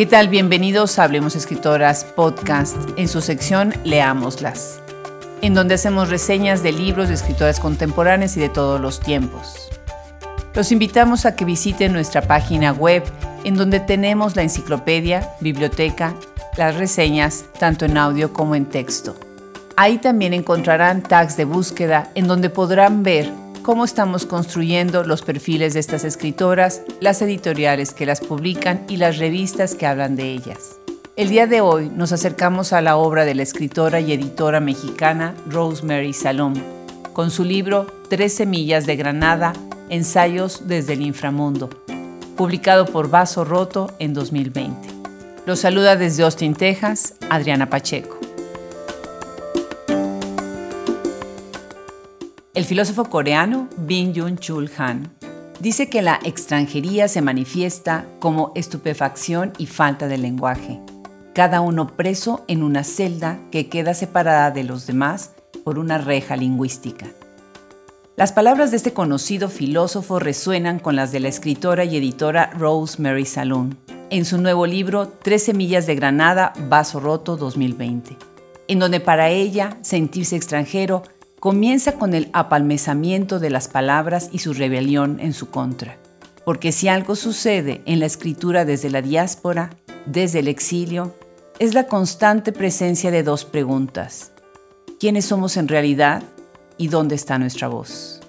¿Qué tal? Bienvenidos a Hablemos Escritoras Podcast en su sección Leámoslas, en donde hacemos reseñas de libros de escritoras contemporáneas y de todos los tiempos. Los invitamos a que visiten nuestra página web en donde tenemos la enciclopedia, biblioteca, las reseñas, tanto en audio como en texto. Ahí también encontrarán tags de búsqueda en donde podrán ver cómo estamos construyendo los perfiles de estas escritoras, las editoriales que las publican y las revistas que hablan de ellas. El día de hoy nos acercamos a la obra de la escritora y editora mexicana Rosemary Salom, con su libro Tres Semillas de Granada, Ensayos desde el Inframundo, publicado por Vaso Roto en 2020. Los saluda desde Austin, Texas, Adriana Pacheco. El filósofo coreano Bin Jun Chul Han dice que la extranjería se manifiesta como estupefacción y falta de lenguaje, cada uno preso en una celda que queda separada de los demás por una reja lingüística. Las palabras de este conocido filósofo resuenan con las de la escritora y editora Rosemary Saloon en su nuevo libro Tres semillas de Granada, Vaso Roto 2020, en donde para ella sentirse extranjero comienza con el apalmezamiento de las palabras y su rebelión en su contra. Porque si algo sucede en la escritura desde la diáspora, desde el exilio, es la constante presencia de dos preguntas. ¿Quiénes somos en realidad y dónde está nuestra voz?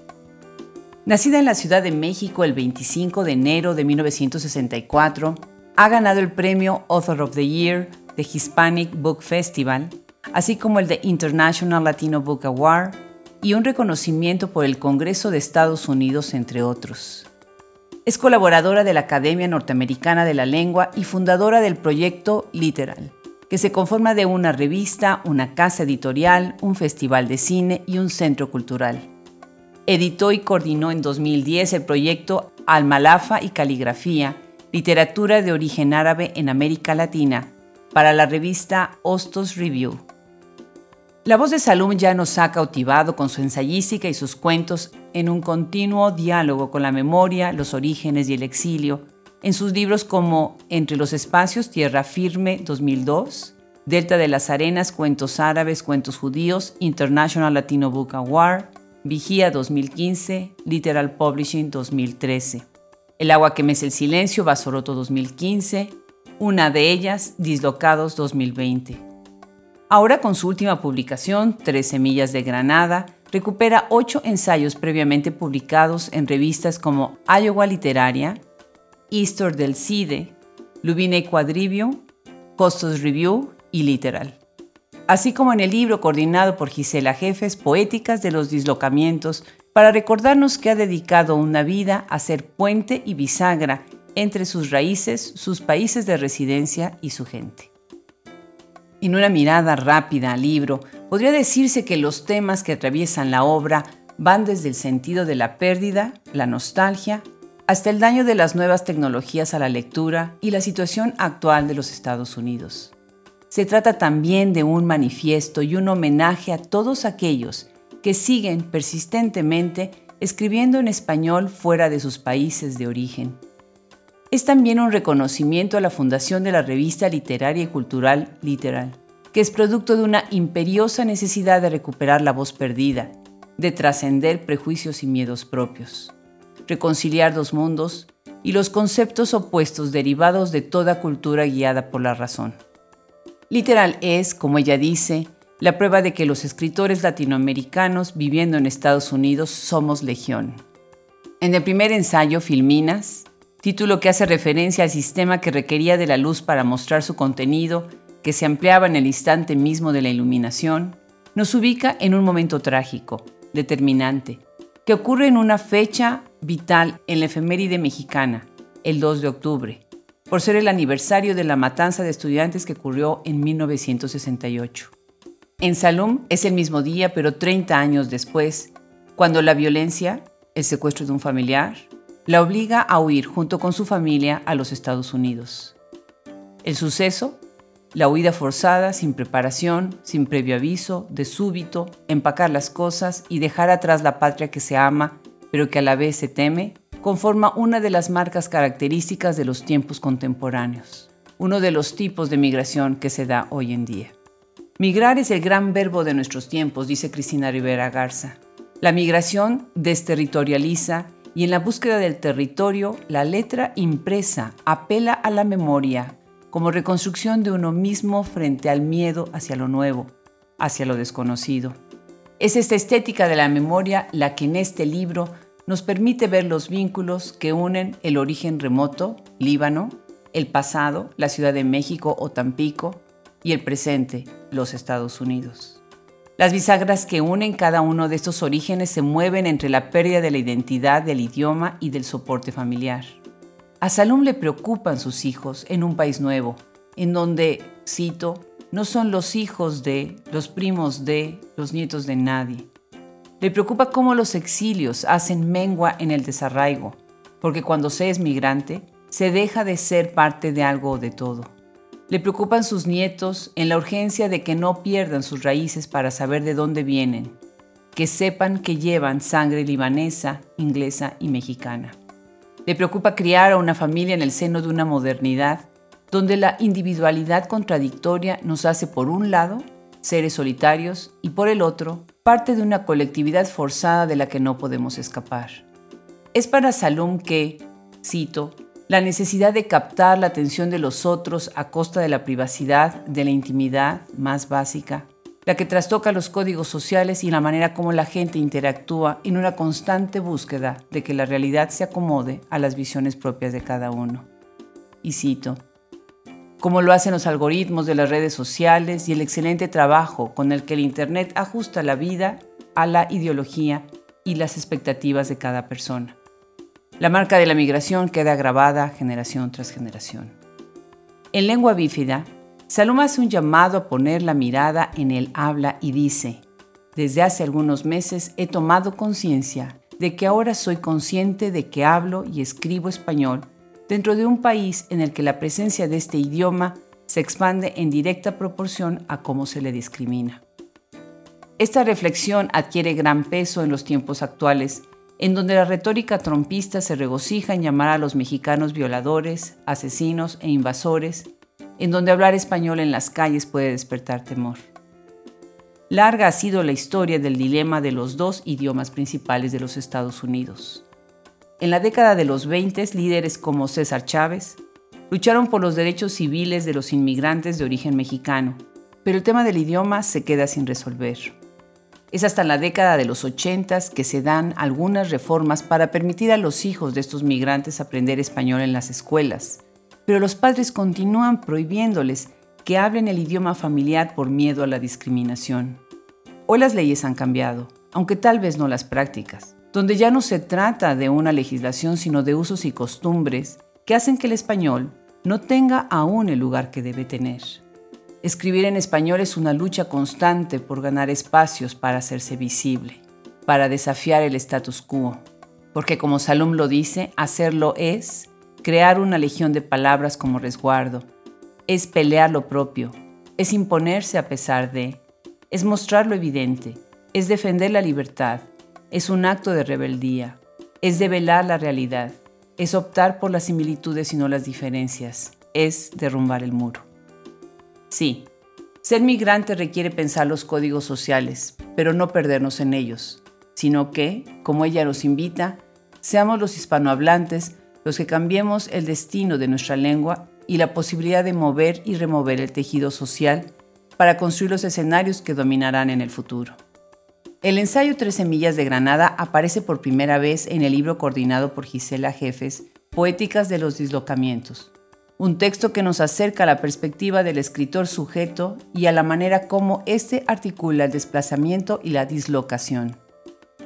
Nacida en la Ciudad de México el 25 de enero de 1964, ha ganado el premio Author of the Year de Hispanic Book Festival así como el de International Latino Book Award y un reconocimiento por el Congreso de Estados Unidos, entre otros. Es colaboradora de la Academia Norteamericana de la Lengua y fundadora del proyecto Literal, que se conforma de una revista, una casa editorial, un festival de cine y un centro cultural. Editó y coordinó en 2010 el proyecto Almalafa y Caligrafía, literatura de origen árabe en América Latina, para la revista Hostos Review. La voz de Salum ya nos ha cautivado con su ensayística y sus cuentos en un continuo diálogo con la memoria, los orígenes y el exilio, en sus libros como Entre los espacios, Tierra Firme 2002, Delta de las Arenas, Cuentos Árabes, Cuentos Judíos, International Latino Book Award, Vigía 2015, Literal Publishing 2013. El agua que mece el silencio, Basoroto 2015, una de ellas, Dislocados 2020. Ahora con su última publicación, Tres Semillas de Granada, recupera ocho ensayos previamente publicados en revistas como Iowa Literaria, Easter del CIDE, Lubine Quadrivio, Costos Review y Literal. Así como en el libro coordinado por Gisela Jefes, Poéticas de los Dislocamientos, para recordarnos que ha dedicado una vida a ser puente y bisagra entre sus raíces, sus países de residencia y su gente. En una mirada rápida al libro, podría decirse que los temas que atraviesan la obra van desde el sentido de la pérdida, la nostalgia, hasta el daño de las nuevas tecnologías a la lectura y la situación actual de los Estados Unidos. Se trata también de un manifiesto y un homenaje a todos aquellos que siguen persistentemente escribiendo en español fuera de sus países de origen es también un reconocimiento a la fundación de la revista literaria y cultural Literal, que es producto de una imperiosa necesidad de recuperar la voz perdida, de trascender prejuicios y miedos propios, reconciliar dos mundos y los conceptos opuestos derivados de toda cultura guiada por la razón. Literal es, como ella dice, la prueba de que los escritores latinoamericanos viviendo en Estados Unidos somos legión. En el primer ensayo, Filminas, título que hace referencia al sistema que requería de la luz para mostrar su contenido, que se ampliaba en el instante mismo de la iluminación, nos ubica en un momento trágico, determinante, que ocurre en una fecha vital en la efeméride mexicana, el 2 de octubre, por ser el aniversario de la matanza de estudiantes que ocurrió en 1968. En Salum es el mismo día, pero 30 años después, cuando la violencia, el secuestro de un familiar, la obliga a huir junto con su familia a los Estados Unidos. El suceso, la huida forzada, sin preparación, sin previo aviso, de súbito, empacar las cosas y dejar atrás la patria que se ama, pero que a la vez se teme, conforma una de las marcas características de los tiempos contemporáneos. uno de los tipos de migración que se da hoy en día. Migrar es el gran verbo de nuestros tiempos, dice Cristina Rivera Garza. La migración desterritorializa y en la búsqueda del territorio, la letra impresa apela a la memoria como reconstrucción de uno mismo frente al miedo hacia lo nuevo, hacia lo desconocido. Es esta estética de la memoria la que en este libro nos permite ver los vínculos que unen el origen remoto, Líbano, el pasado, la Ciudad de México o Tampico, y el presente, los Estados Unidos. Las bisagras que unen cada uno de estos orígenes se mueven entre la pérdida de la identidad del idioma y del soporte familiar. A Salum le preocupan sus hijos en un país nuevo, en donde, cito, no son los hijos de, los primos de, los nietos de nadie. Le preocupa cómo los exilios hacen mengua en el desarraigo, porque cuando se es migrante, se deja de ser parte de algo o de todo. Le preocupan sus nietos en la urgencia de que no pierdan sus raíces para saber de dónde vienen, que sepan que llevan sangre libanesa, inglesa y mexicana. Le preocupa criar a una familia en el seno de una modernidad donde la individualidad contradictoria nos hace por un lado seres solitarios y por el otro parte de una colectividad forzada de la que no podemos escapar. Es para Salum que, cito, la necesidad de captar la atención de los otros a costa de la privacidad, de la intimidad más básica, la que trastoca los códigos sociales y la manera como la gente interactúa en una constante búsqueda de que la realidad se acomode a las visiones propias de cada uno. Y cito, como lo hacen los algoritmos de las redes sociales y el excelente trabajo con el que el Internet ajusta la vida a la ideología y las expectativas de cada persona. La marca de la migración queda grabada generación tras generación. En lengua bífida, Saloma hace un llamado a poner la mirada en el habla y dice, desde hace algunos meses he tomado conciencia de que ahora soy consciente de que hablo y escribo español dentro de un país en el que la presencia de este idioma se expande en directa proporción a cómo se le discrimina. Esta reflexión adquiere gran peso en los tiempos actuales en donde la retórica trompista se regocija en llamar a los mexicanos violadores, asesinos e invasores, en donde hablar español en las calles puede despertar temor. Larga ha sido la historia del dilema de los dos idiomas principales de los Estados Unidos. En la década de los 20, líderes como César Chávez lucharon por los derechos civiles de los inmigrantes de origen mexicano, pero el tema del idioma se queda sin resolver. Es hasta la década de los 80 que se dan algunas reformas para permitir a los hijos de estos migrantes aprender español en las escuelas, pero los padres continúan prohibiéndoles que hablen el idioma familiar por miedo a la discriminación. Hoy las leyes han cambiado, aunque tal vez no las prácticas, donde ya no se trata de una legislación sino de usos y costumbres que hacen que el español no tenga aún el lugar que debe tener. Escribir en español es una lucha constante por ganar espacios para hacerse visible, para desafiar el status quo, porque como Salom lo dice, hacerlo es crear una legión de palabras como resguardo, es pelear lo propio, es imponerse a pesar de, es mostrar lo evidente, es defender la libertad, es un acto de rebeldía, es develar la realidad, es optar por las similitudes y no las diferencias, es derrumbar el muro. Sí, ser migrante requiere pensar los códigos sociales, pero no perdernos en ellos, sino que, como ella nos invita, seamos los hispanohablantes los que cambiemos el destino de nuestra lengua y la posibilidad de mover y remover el tejido social para construir los escenarios que dominarán en el futuro. El ensayo Tres Semillas de Granada aparece por primera vez en el libro coordinado por Gisela Jefes, Poéticas de los Dislocamientos, un texto que nos acerca a la perspectiva del escritor sujeto y a la manera como éste articula el desplazamiento y la dislocación.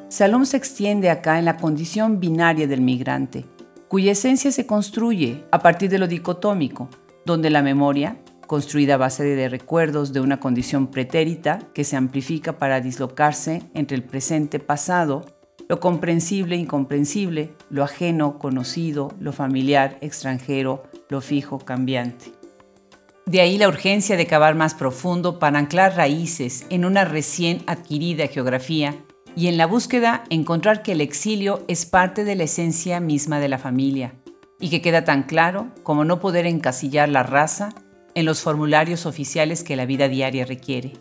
Salom se extiende acá en la condición binaria del migrante, cuya esencia se construye a partir de lo dicotómico, donde la memoria, construida a base de recuerdos de una condición pretérita que se amplifica para dislocarse entre el presente pasado, lo comprensible incomprensible, lo ajeno conocido, lo familiar extranjero, lo fijo cambiante. De ahí la urgencia de cavar más profundo para anclar raíces en una recién adquirida geografía y en la búsqueda encontrar que el exilio es parte de la esencia misma de la familia, y que queda tan claro como no poder encasillar la raza en los formularios oficiales que la vida diaria requiere.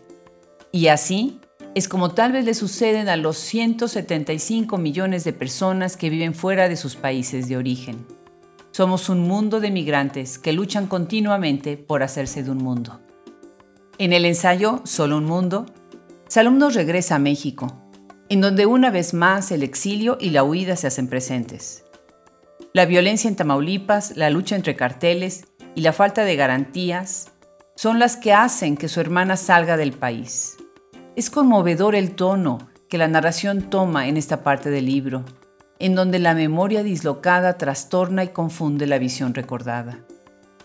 Y así es como tal vez le suceden a los 175 millones de personas que viven fuera de sus países de origen. Somos un mundo de migrantes que luchan continuamente por hacerse de un mundo. En el ensayo Solo un Mundo, Salom nos regresa a México, en donde una vez más el exilio y la huida se hacen presentes. La violencia en Tamaulipas, la lucha entre carteles y la falta de garantías son las que hacen que su hermana salga del país. Es conmovedor el tono que la narración toma en esta parte del libro, en donde la memoria dislocada trastorna y confunde la visión recordada.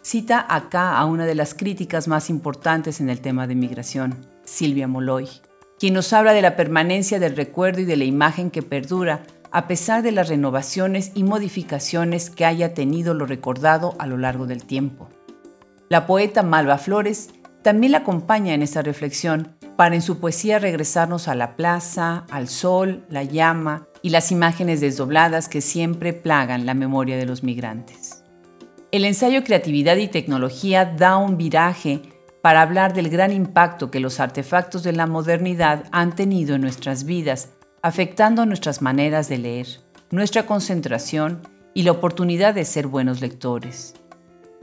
Cita acá a una de las críticas más importantes en el tema de migración, Silvia Moloy, quien nos habla de la permanencia del recuerdo y de la imagen que perdura a pesar de las renovaciones y modificaciones que haya tenido lo recordado a lo largo del tiempo. La poeta Malva Flores también la acompaña en esta reflexión para en su poesía regresarnos a la plaza, al sol, la llama y las imágenes desdobladas que siempre plagan la memoria de los migrantes. El ensayo Creatividad y Tecnología da un viraje para hablar del gran impacto que los artefactos de la modernidad han tenido en nuestras vidas afectando nuestras maneras de leer, nuestra concentración y la oportunidad de ser buenos lectores.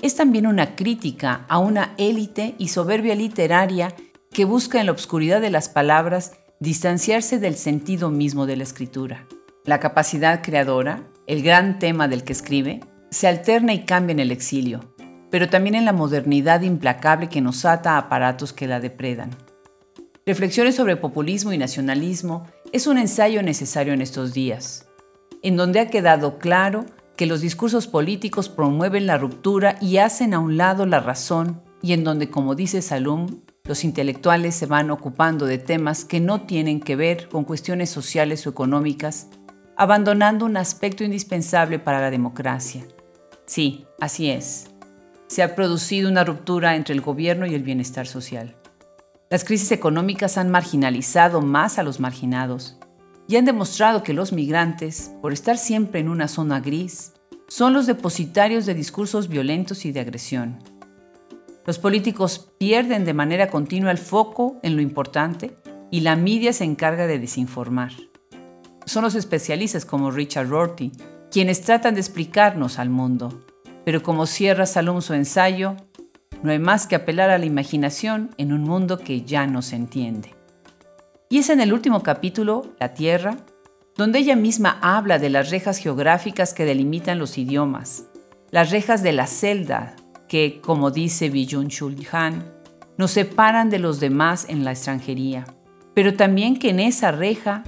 Es también una crítica a una élite y soberbia literaria que busca en la obscuridad de las palabras distanciarse del sentido mismo de la escritura. La capacidad creadora, el gran tema del que escribe, se alterna y cambia en el exilio, pero también en la modernidad implacable que nos ata a aparatos que la depredan. Reflexiones sobre populismo y nacionalismo es un ensayo necesario en estos días, en donde ha quedado claro que los discursos políticos promueven la ruptura y hacen a un lado la razón y en donde, como dice Salum, los intelectuales se van ocupando de temas que no tienen que ver con cuestiones sociales o económicas, abandonando un aspecto indispensable para la democracia. Sí, así es. Se ha producido una ruptura entre el gobierno y el bienestar social. Las crisis económicas han marginalizado más a los marginados y han demostrado que los migrantes, por estar siempre en una zona gris, son los depositarios de discursos violentos y de agresión. Los políticos pierden de manera continua el foco en lo importante y la media se encarga de desinformar. Son los especialistas como Richard Rorty quienes tratan de explicarnos al mundo, pero como cierra Salom su ensayo, no hay más que apelar a la imaginación en un mundo que ya no se entiende. Y es en el último capítulo, La Tierra, donde ella misma habla de las rejas geográficas que delimitan los idiomas, las rejas de la celda que, como dice Byung Chul Han, nos separan de los demás en la extranjería, pero también que en esa reja,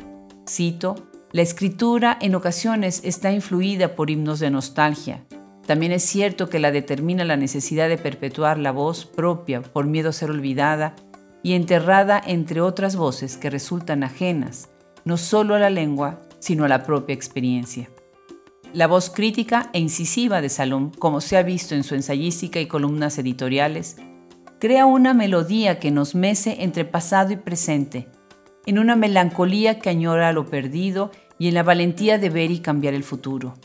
cito, la escritura en ocasiones está influida por himnos de nostalgia, también es cierto que la determina la necesidad de perpetuar la voz propia por miedo a ser olvidada y enterrada entre otras voces que resultan ajenas, no solo a la lengua, sino a la propia experiencia. La voz crítica e incisiva de Salom, como se ha visto en su ensayística y columnas editoriales, crea una melodía que nos mece entre pasado y presente, en una melancolía que añora lo perdido y en la valentía de ver y cambiar el futuro.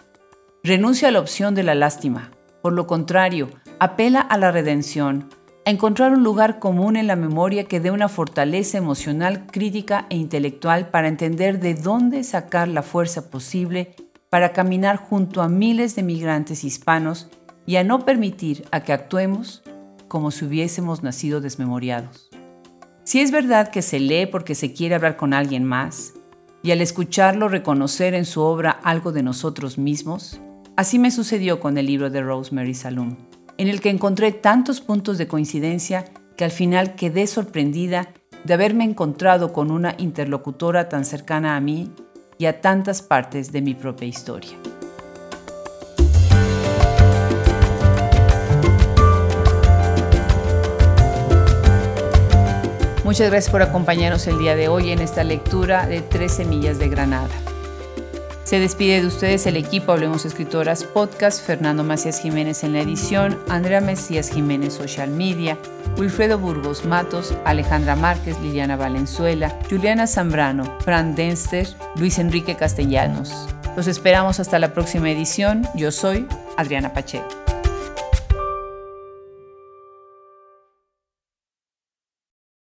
Renuncia a la opción de la lástima. Por lo contrario, apela a la redención, a encontrar un lugar común en la memoria que dé una fortaleza emocional, crítica e intelectual para entender de dónde sacar la fuerza posible para caminar junto a miles de migrantes hispanos y a no permitir a que actuemos como si hubiésemos nacido desmemoriados. Si es verdad que se lee porque se quiere hablar con alguien más, y al escucharlo reconocer en su obra algo de nosotros mismos, Así me sucedió con el libro de Rosemary Saloon, en el que encontré tantos puntos de coincidencia que al final quedé sorprendida de haberme encontrado con una interlocutora tan cercana a mí y a tantas partes de mi propia historia. Muchas gracias por acompañarnos el día de hoy en esta lectura de Tres Semillas de Granada. Se despide de ustedes el equipo Hablemos Escritoras Podcast, Fernando Macías Jiménez en la edición, Andrea Mesías Jiménez Social Media, Wilfredo Burgos Matos, Alejandra Márquez, Liliana Valenzuela, Juliana Zambrano, Fran Denster, Luis Enrique Castellanos. Los esperamos hasta la próxima edición. Yo soy Adriana Pacheco.